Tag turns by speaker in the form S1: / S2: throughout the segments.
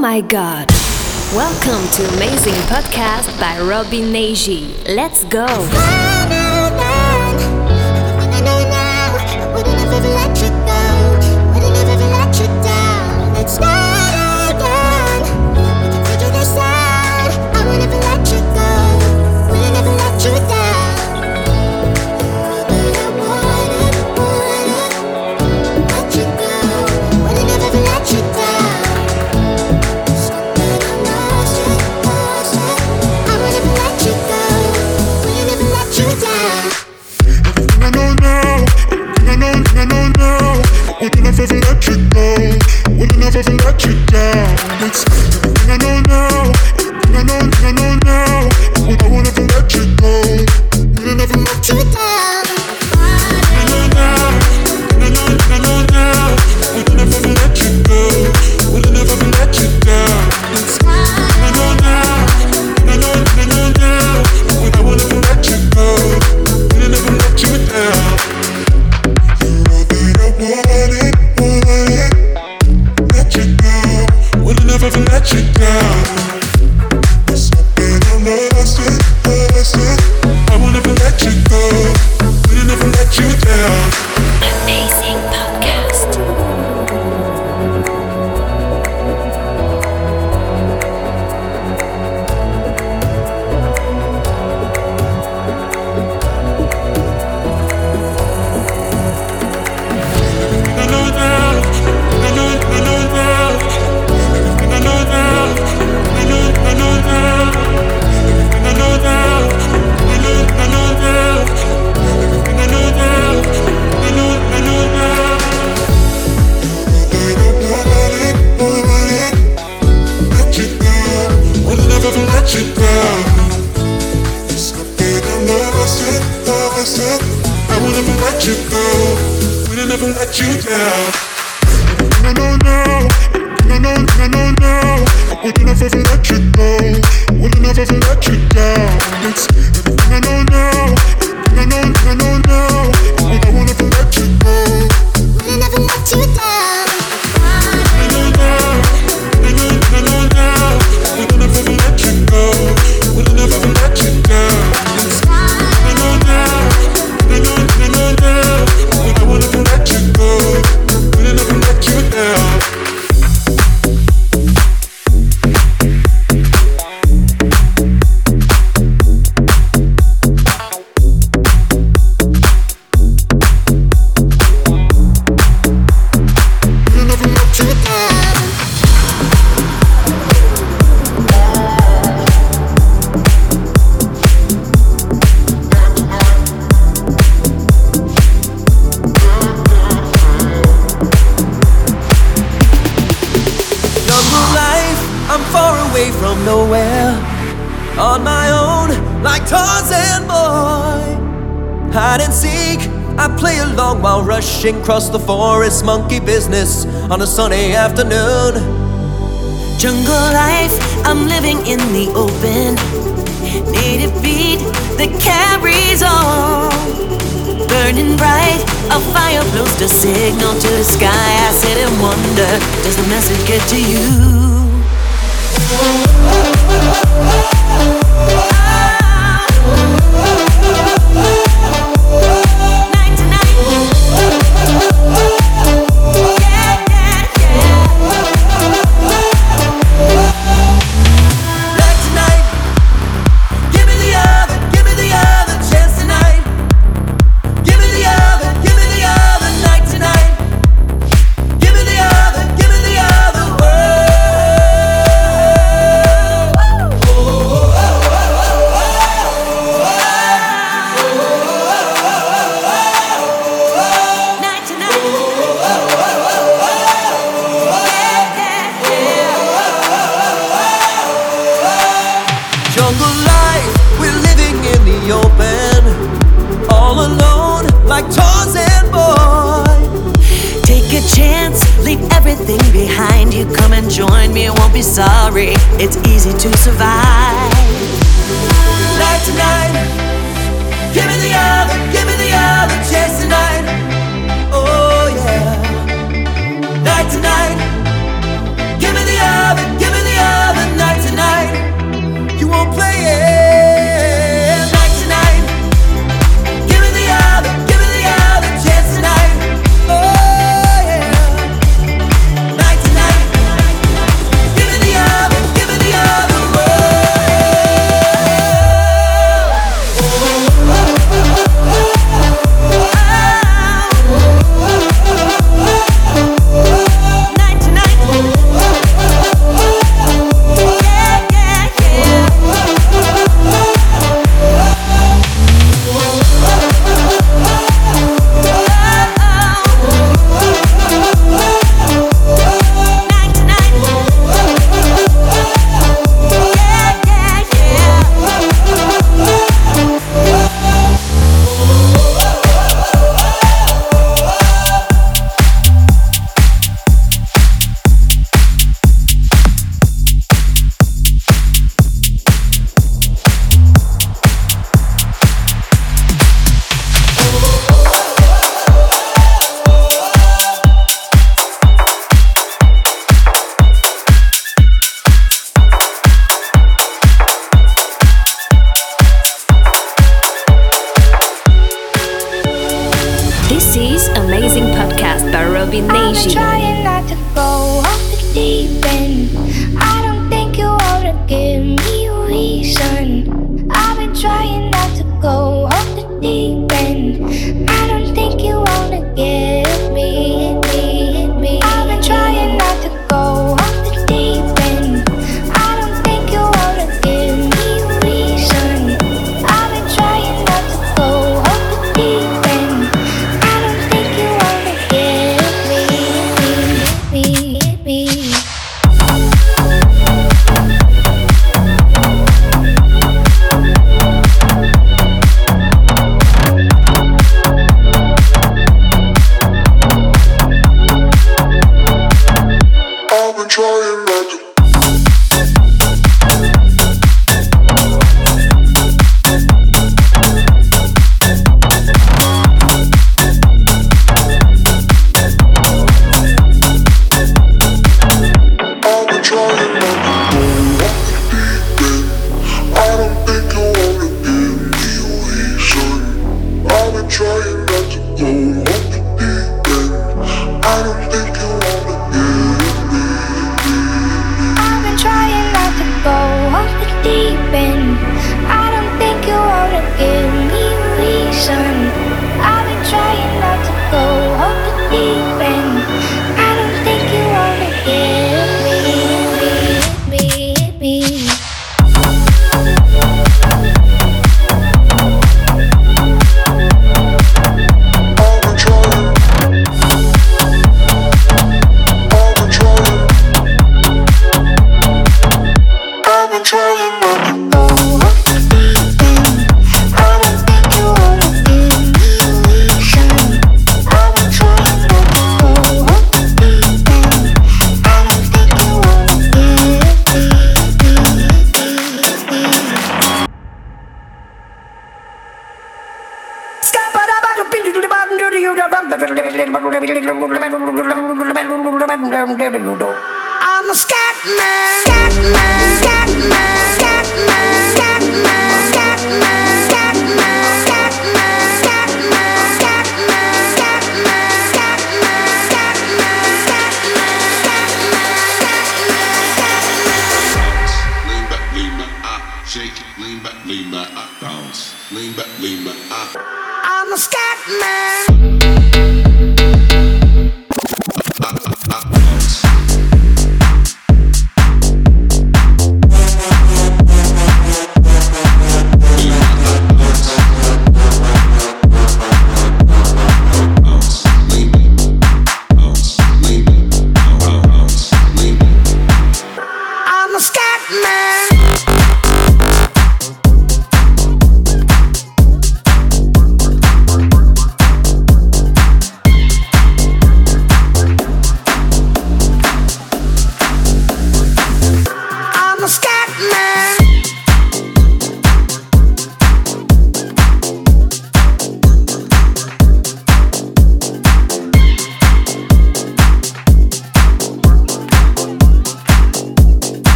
S1: my god. Welcome to Amazing Podcast by Robbie Neji. Let's go.
S2: I ever let you down. It's everything I know now. Everything I know, everything I know now. I will never let you go. Will never let you down.
S3: Across the forest, monkey business on a sunny afternoon.
S4: Jungle life, I'm living in the open. Native beat that carries on. Burning bright, a fire blows the signal to the sky. I sit and wonder, does the message get to you?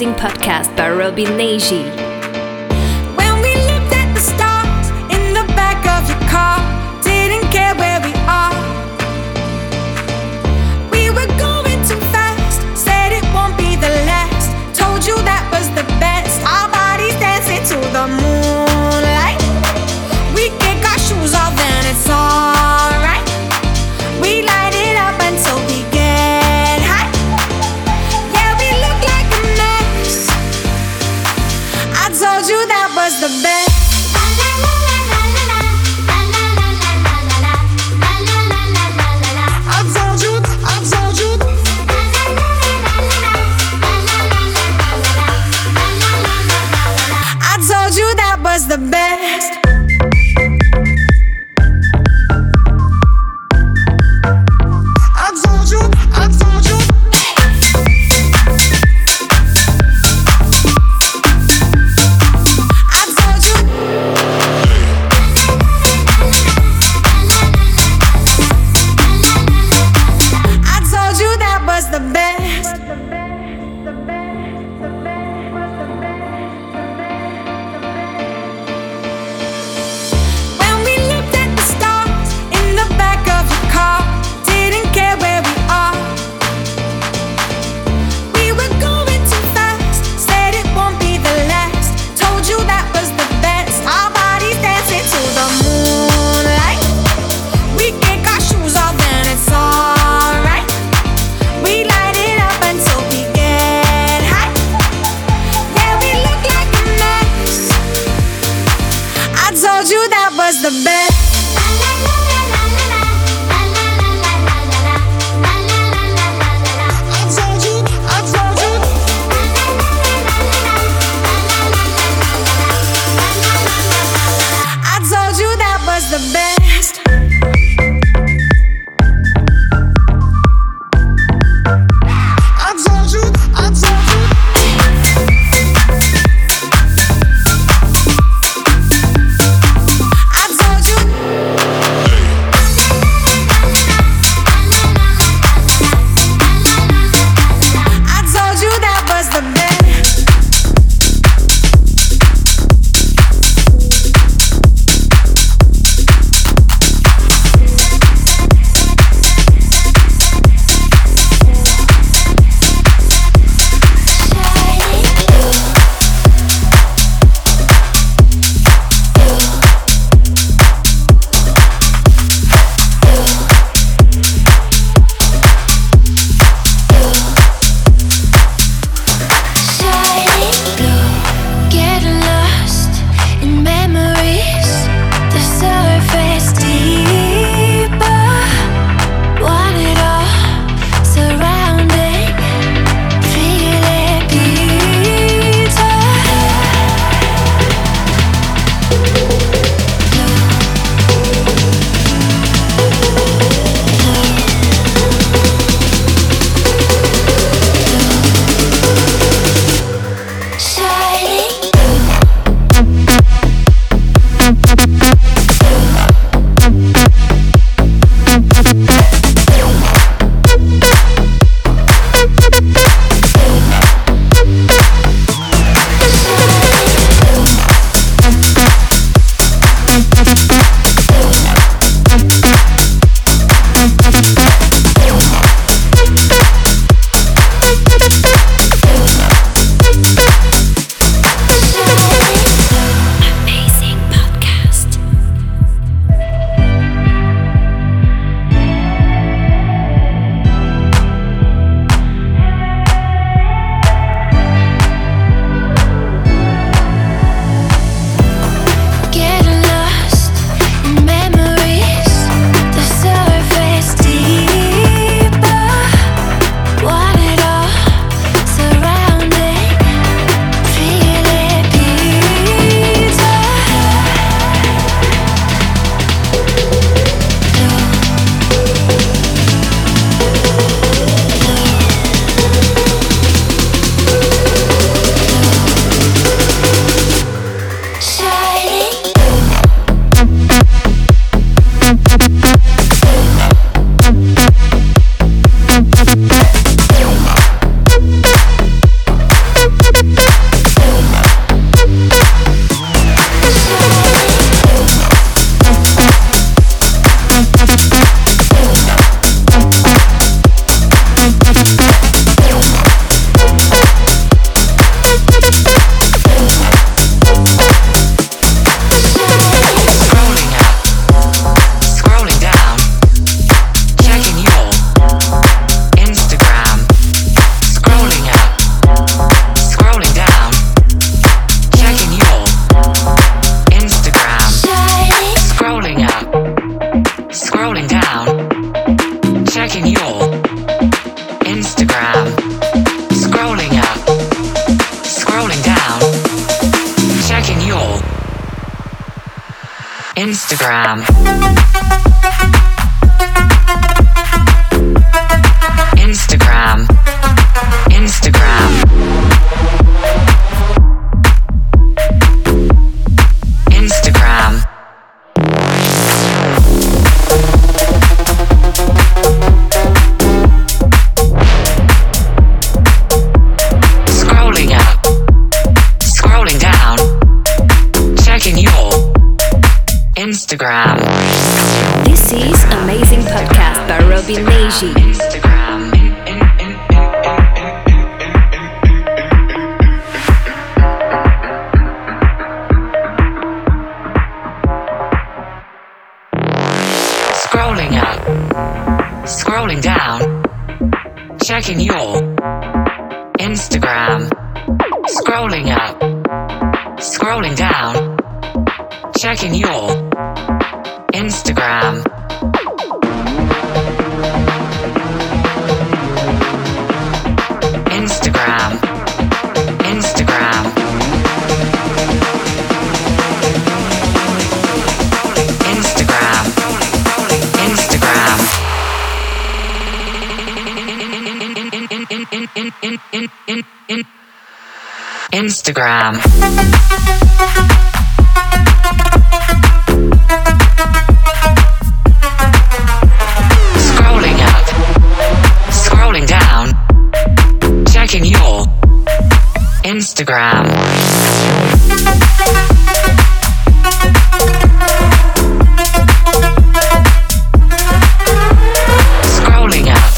S1: Amazing Podcast by Robbie Neji.
S5: Instagram. Scrolling up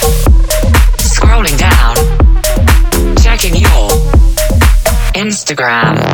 S5: scrolling down checking your Instagram.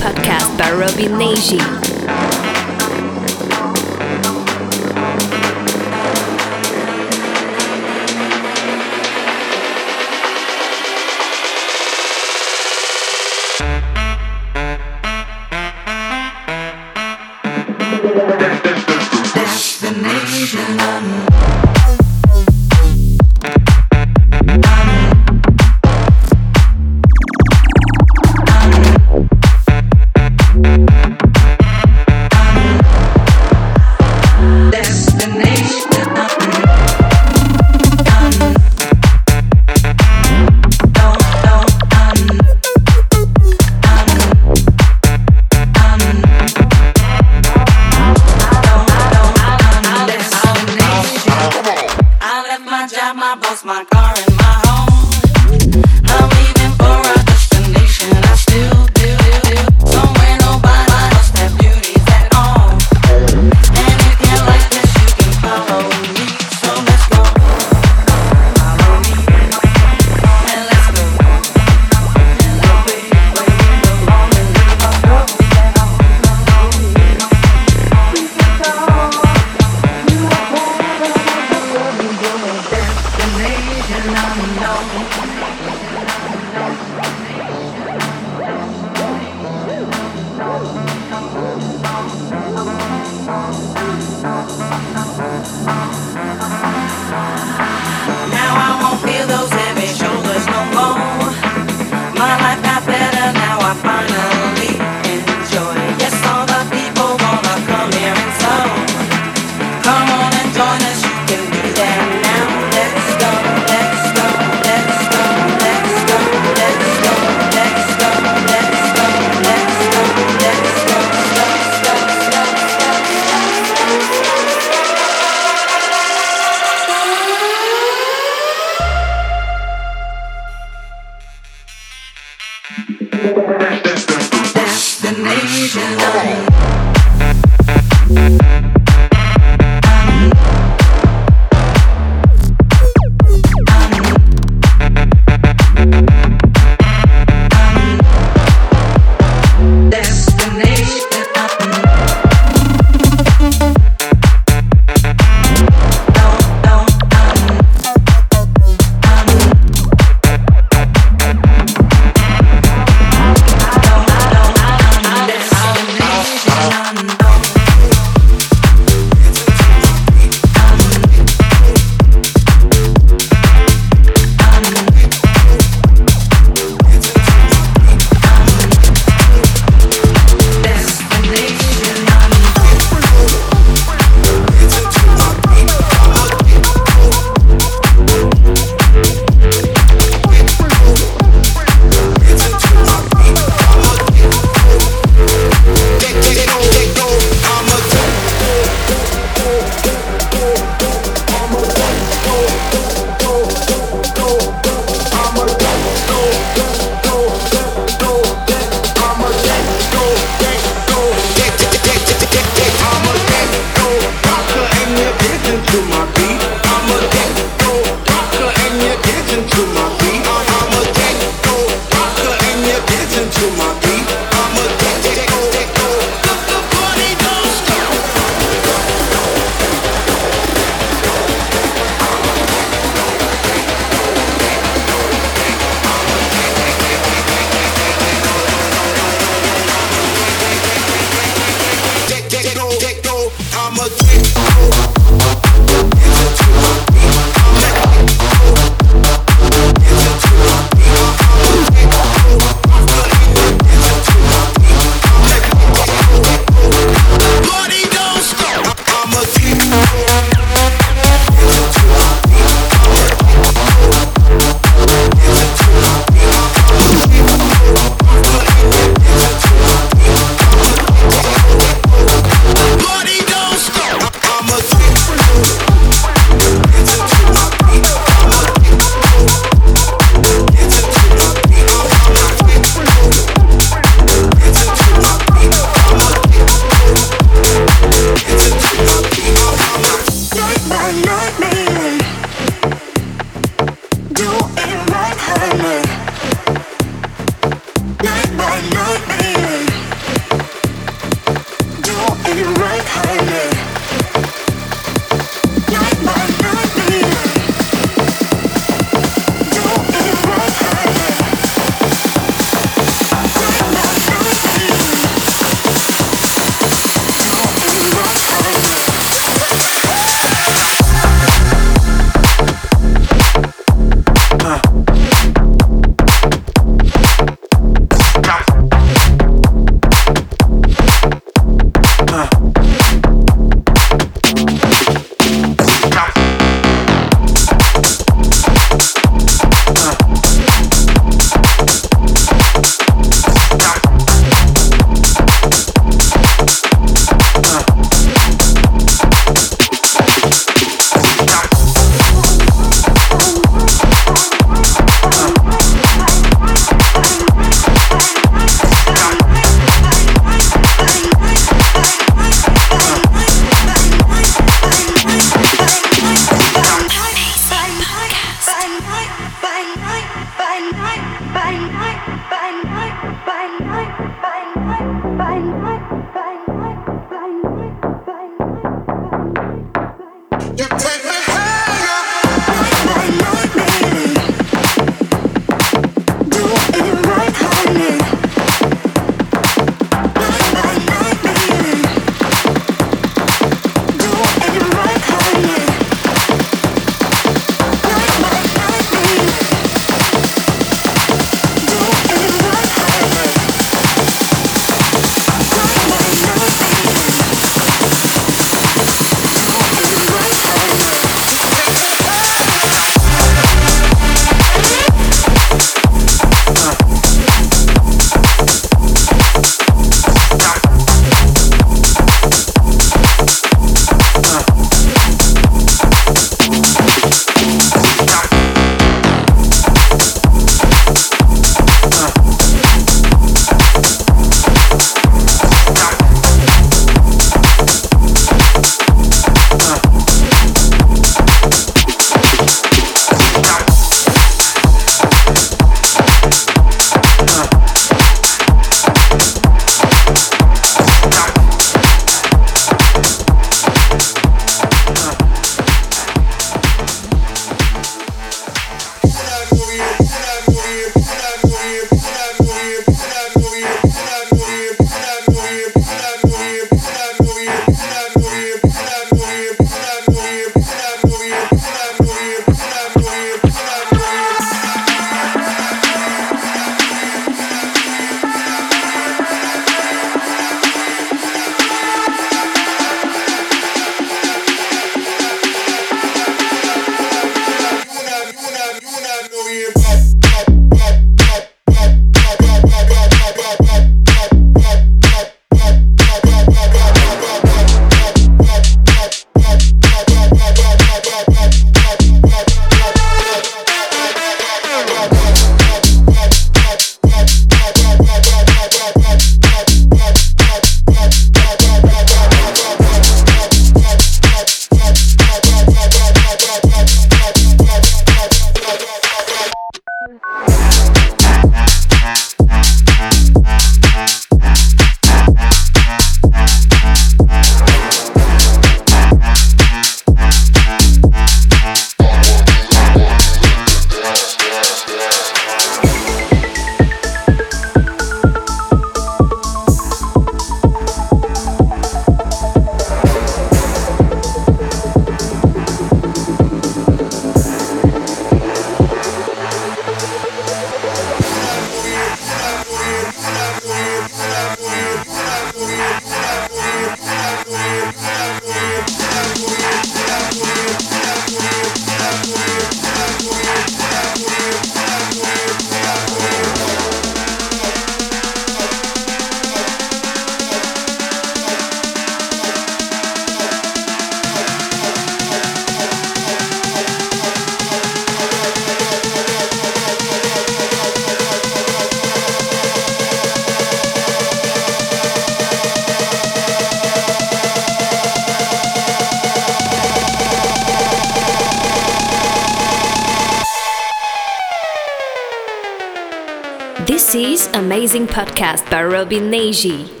S1: Podcast by Robbie Neji.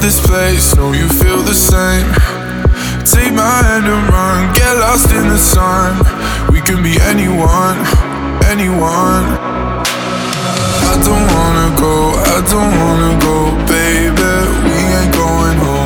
S6: this place, know you feel the same. Take my hand and run, get lost in the sun. We can be anyone, anyone. I don't wanna go, I don't wanna go, baby. We ain't going home.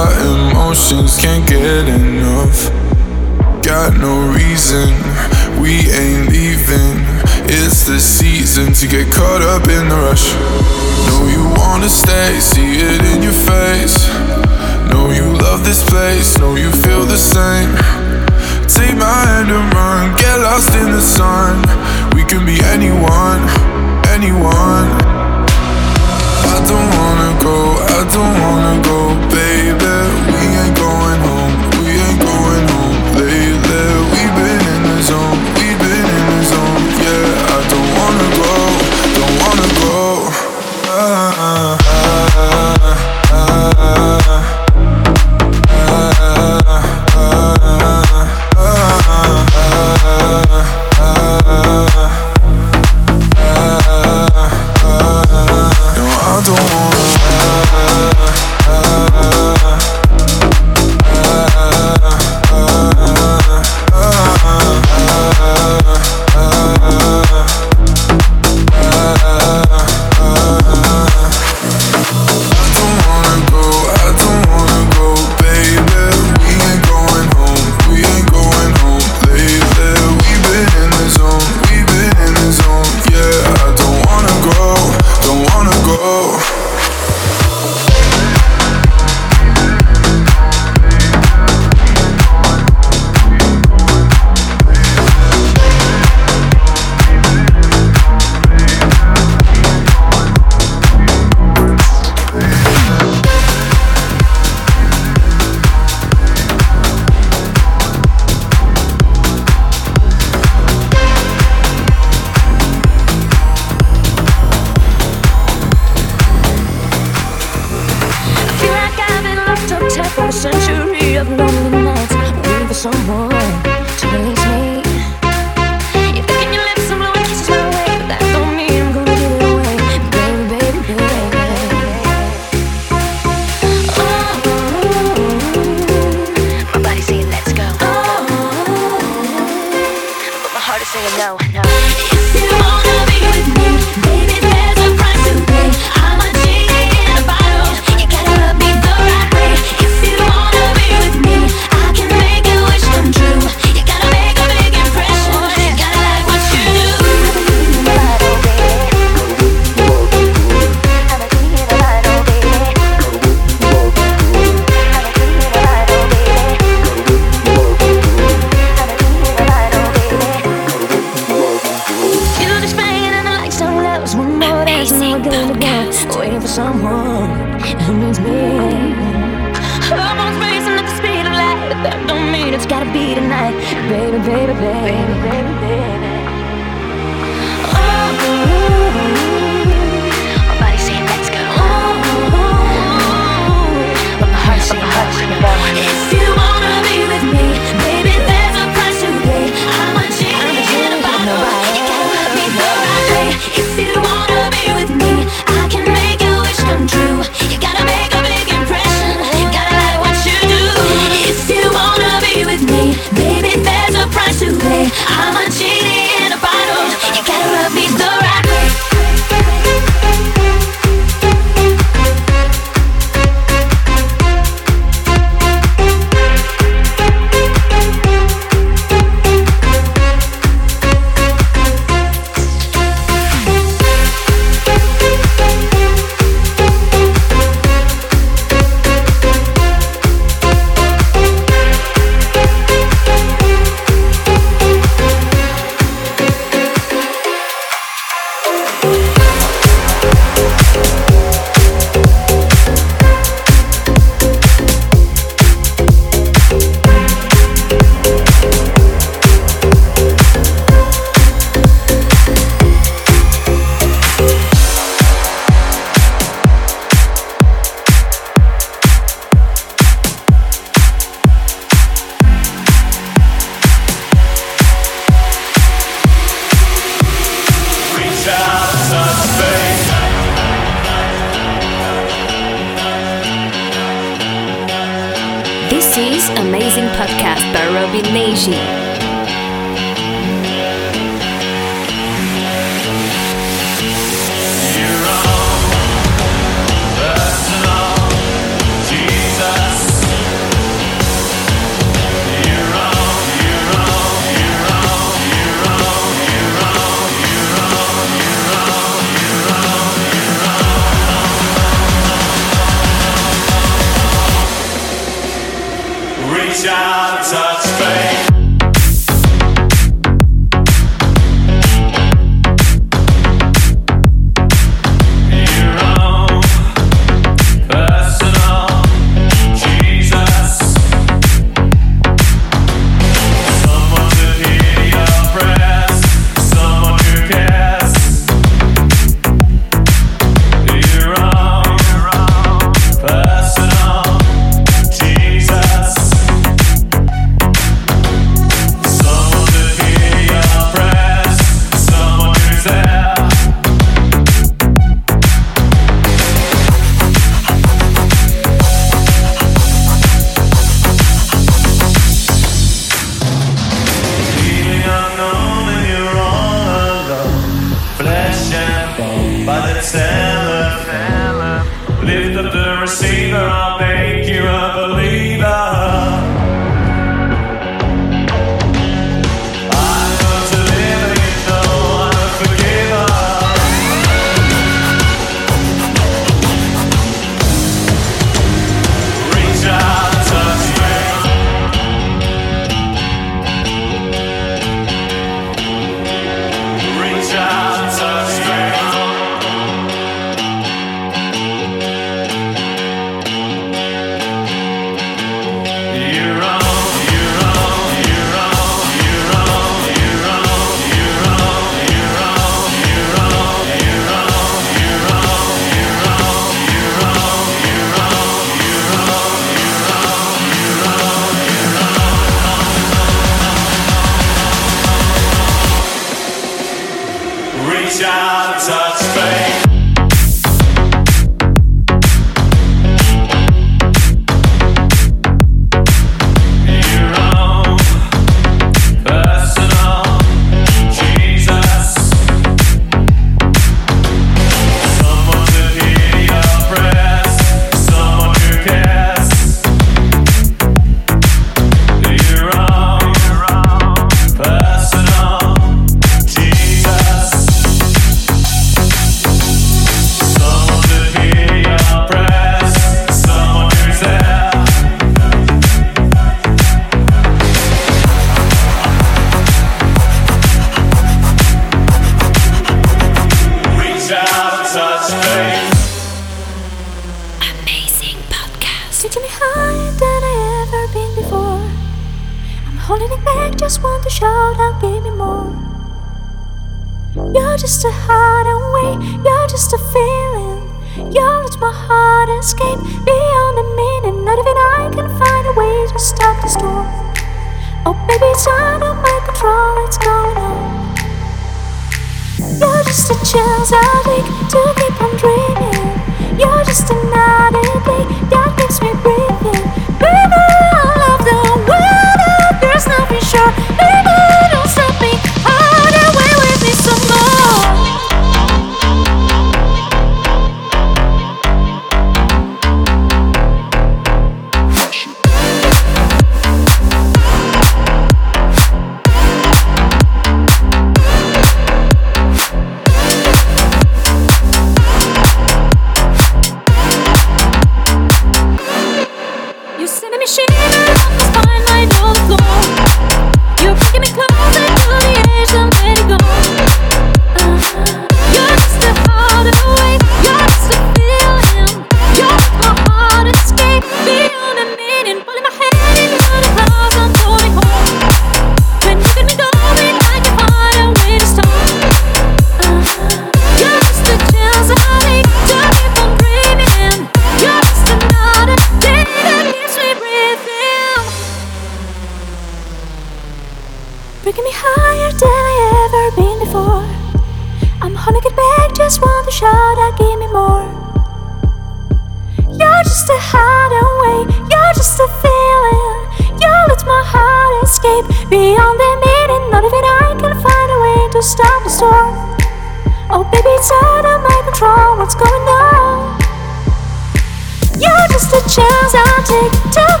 S7: Chance I'll take to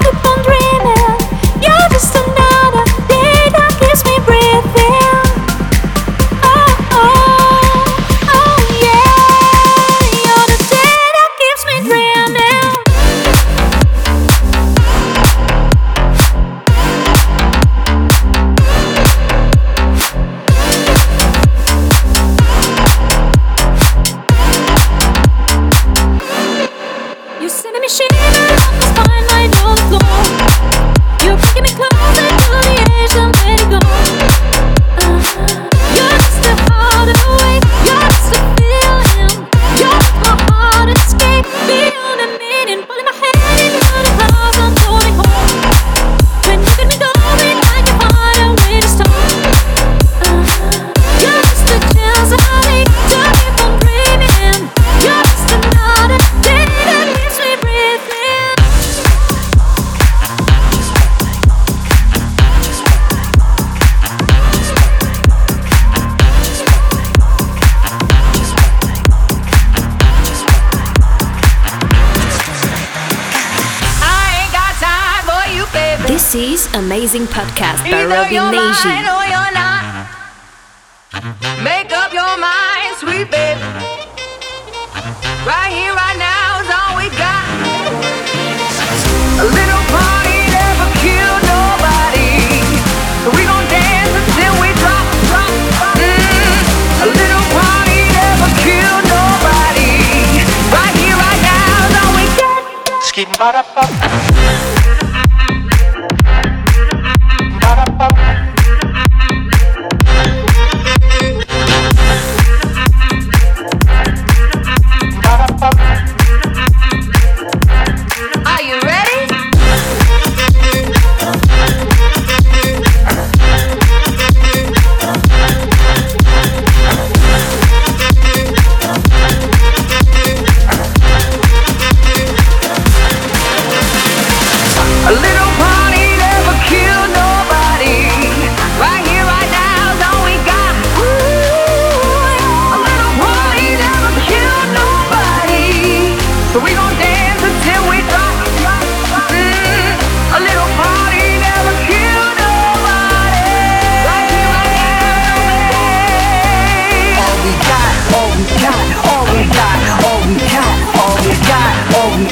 S1: Amazing Podcast by Robbie Neji.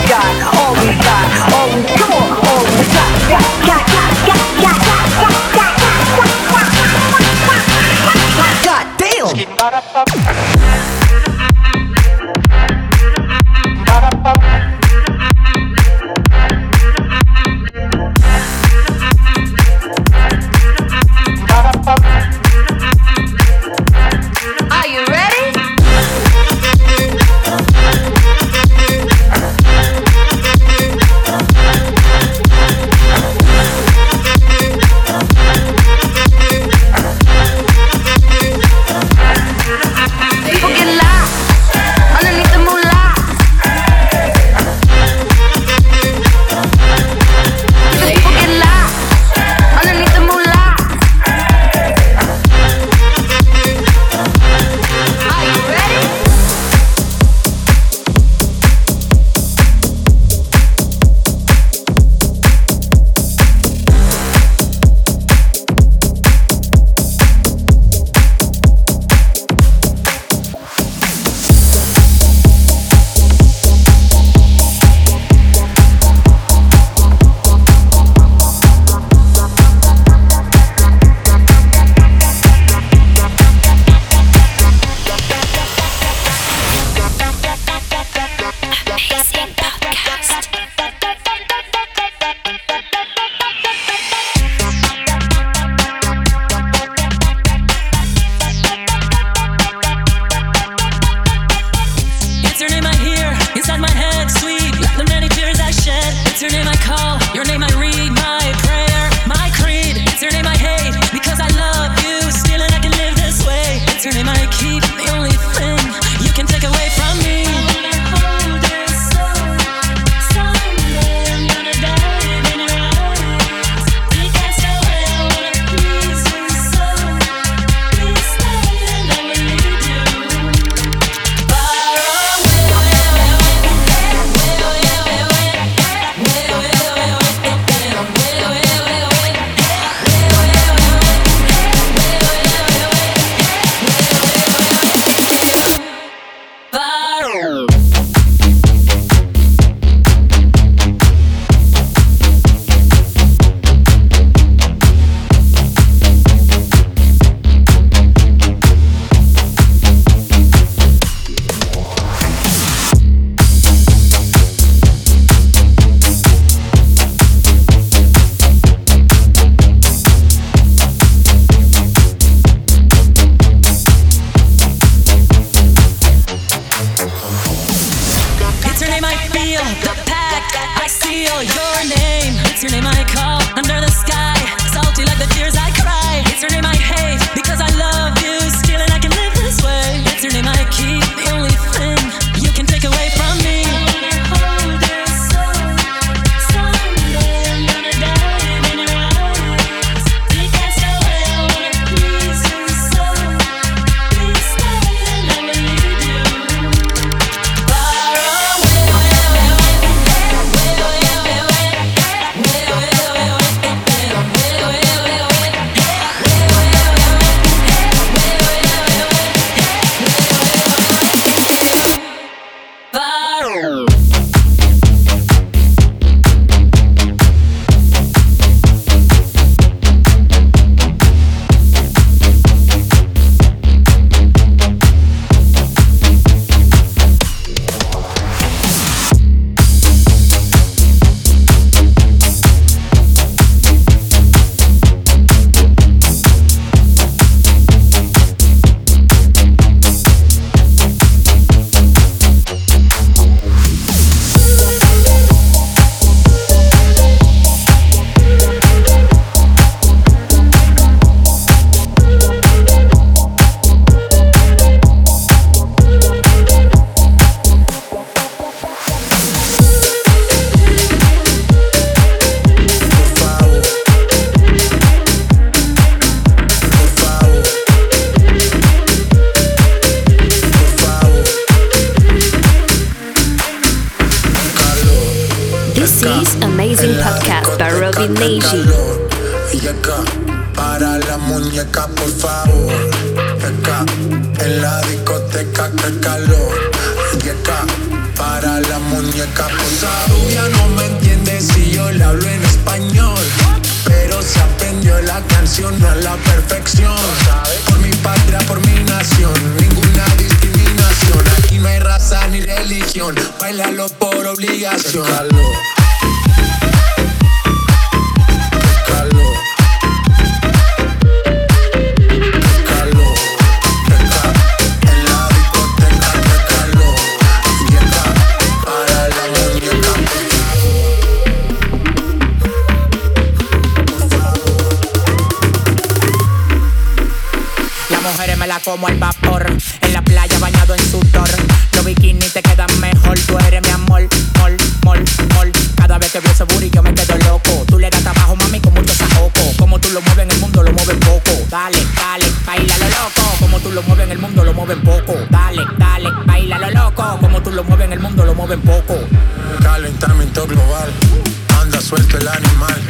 S8: got.
S7: como el vapor. En la playa bañado en sudor. Los bikinis te quedan mejor. Tú eres mi amor, mol, mol, mol. Cada vez que veo ese booty yo me quedo loco. Tú le das trabajo, mami, con mucho sajoco. Como tú lo mueves en el mundo, lo mueves poco. Dale, dale, baila lo loco. Como tú lo mueves en el mundo, lo mueves poco. Dale, dale, baila lo loco. Como tú lo mueves en el mundo, lo mueves poco.
S9: Calentamiento global. Anda suelto el animal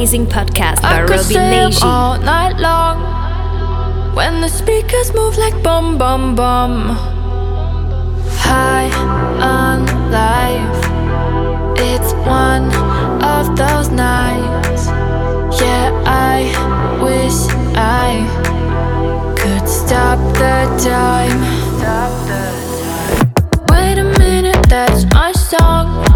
S1: amazing podcast by I could Robin stay Up all
S10: night long when the speakers move like bum bum bum. High on life, it's one of those nights. Yeah, I wish I could stop the time. Stop the time. Wait a minute, that's my song.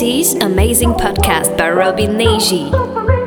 S1: Is Amazing Podcast by Robbie Neji.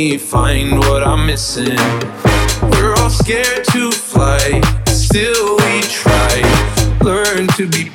S11: find what I'm missing. We're all scared to fly, still we try. Learn to be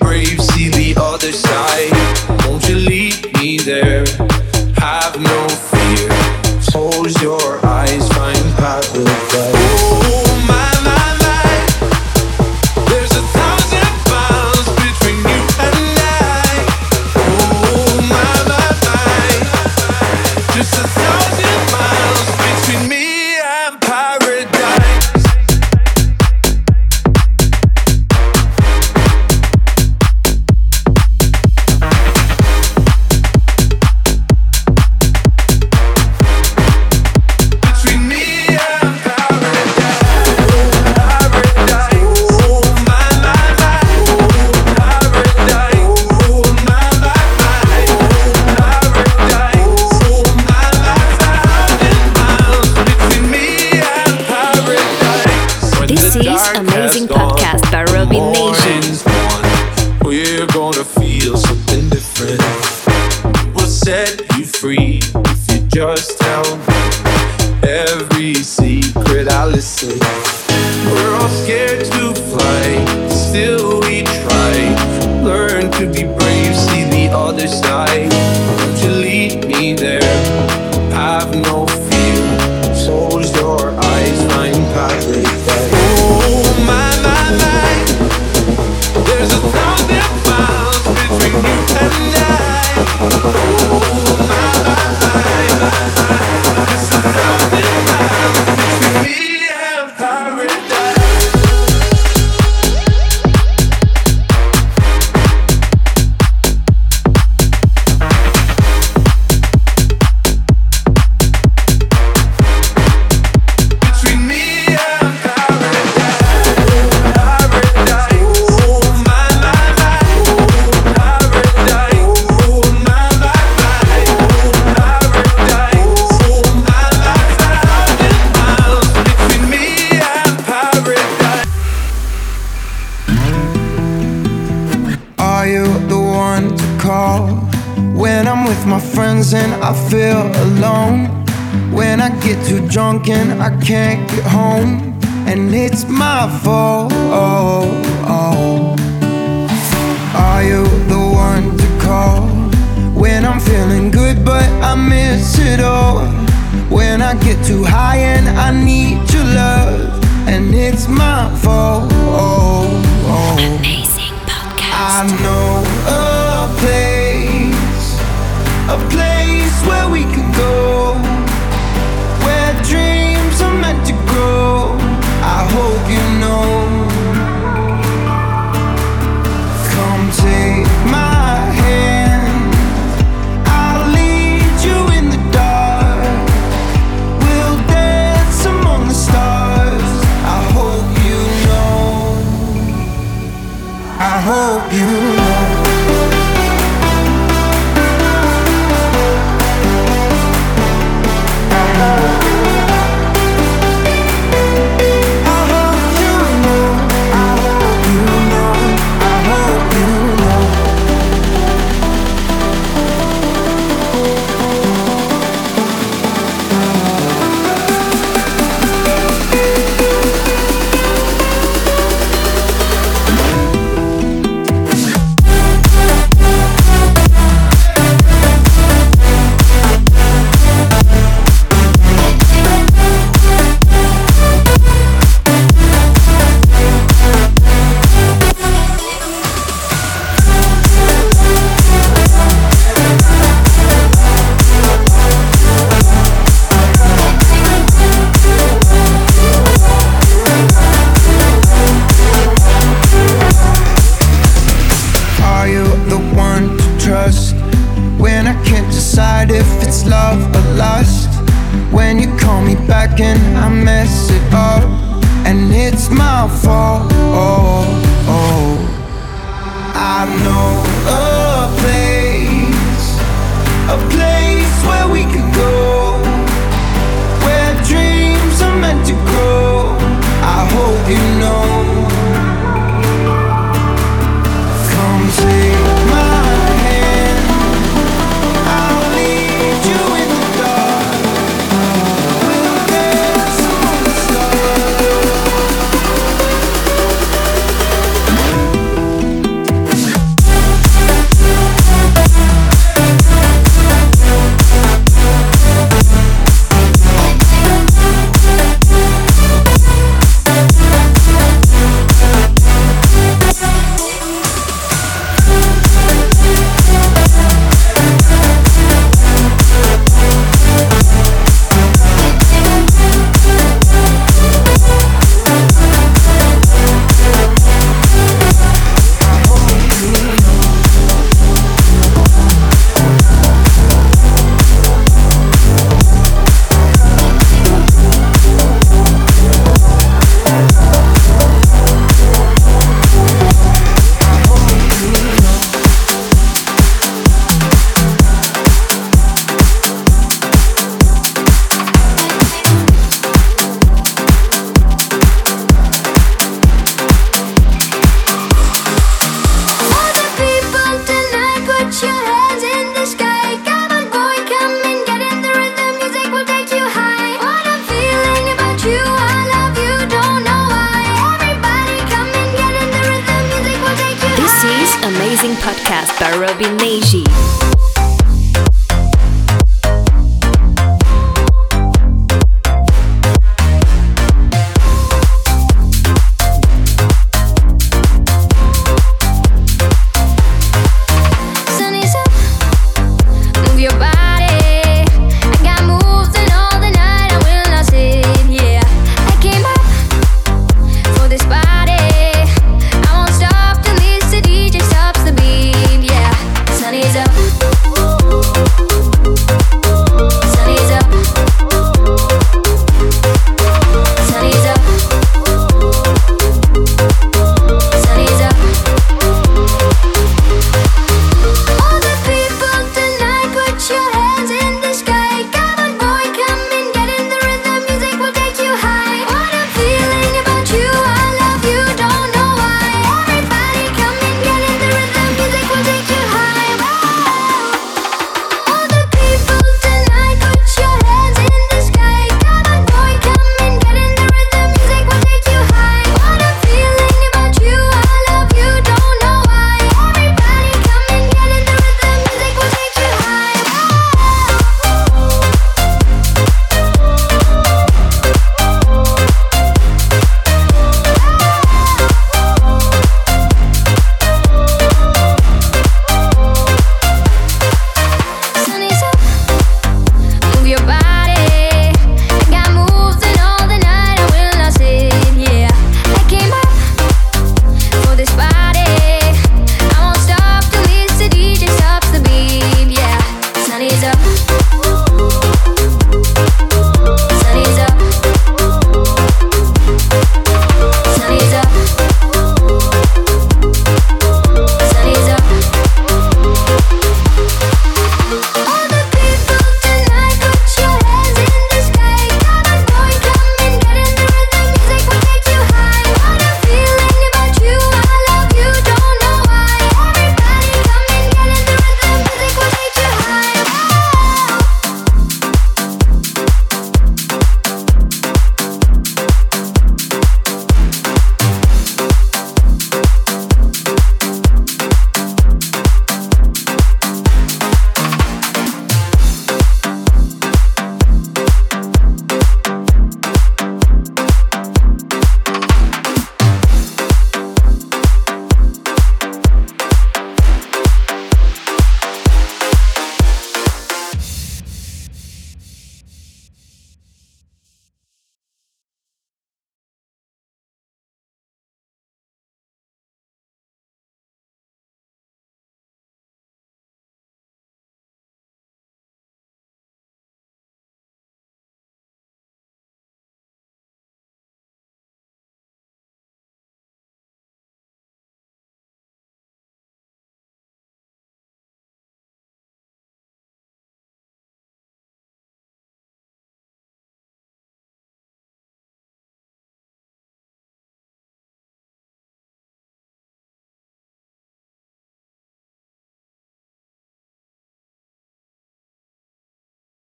S12: back and I mess it up, and it's my fault. Oh, oh. I know a place, a place.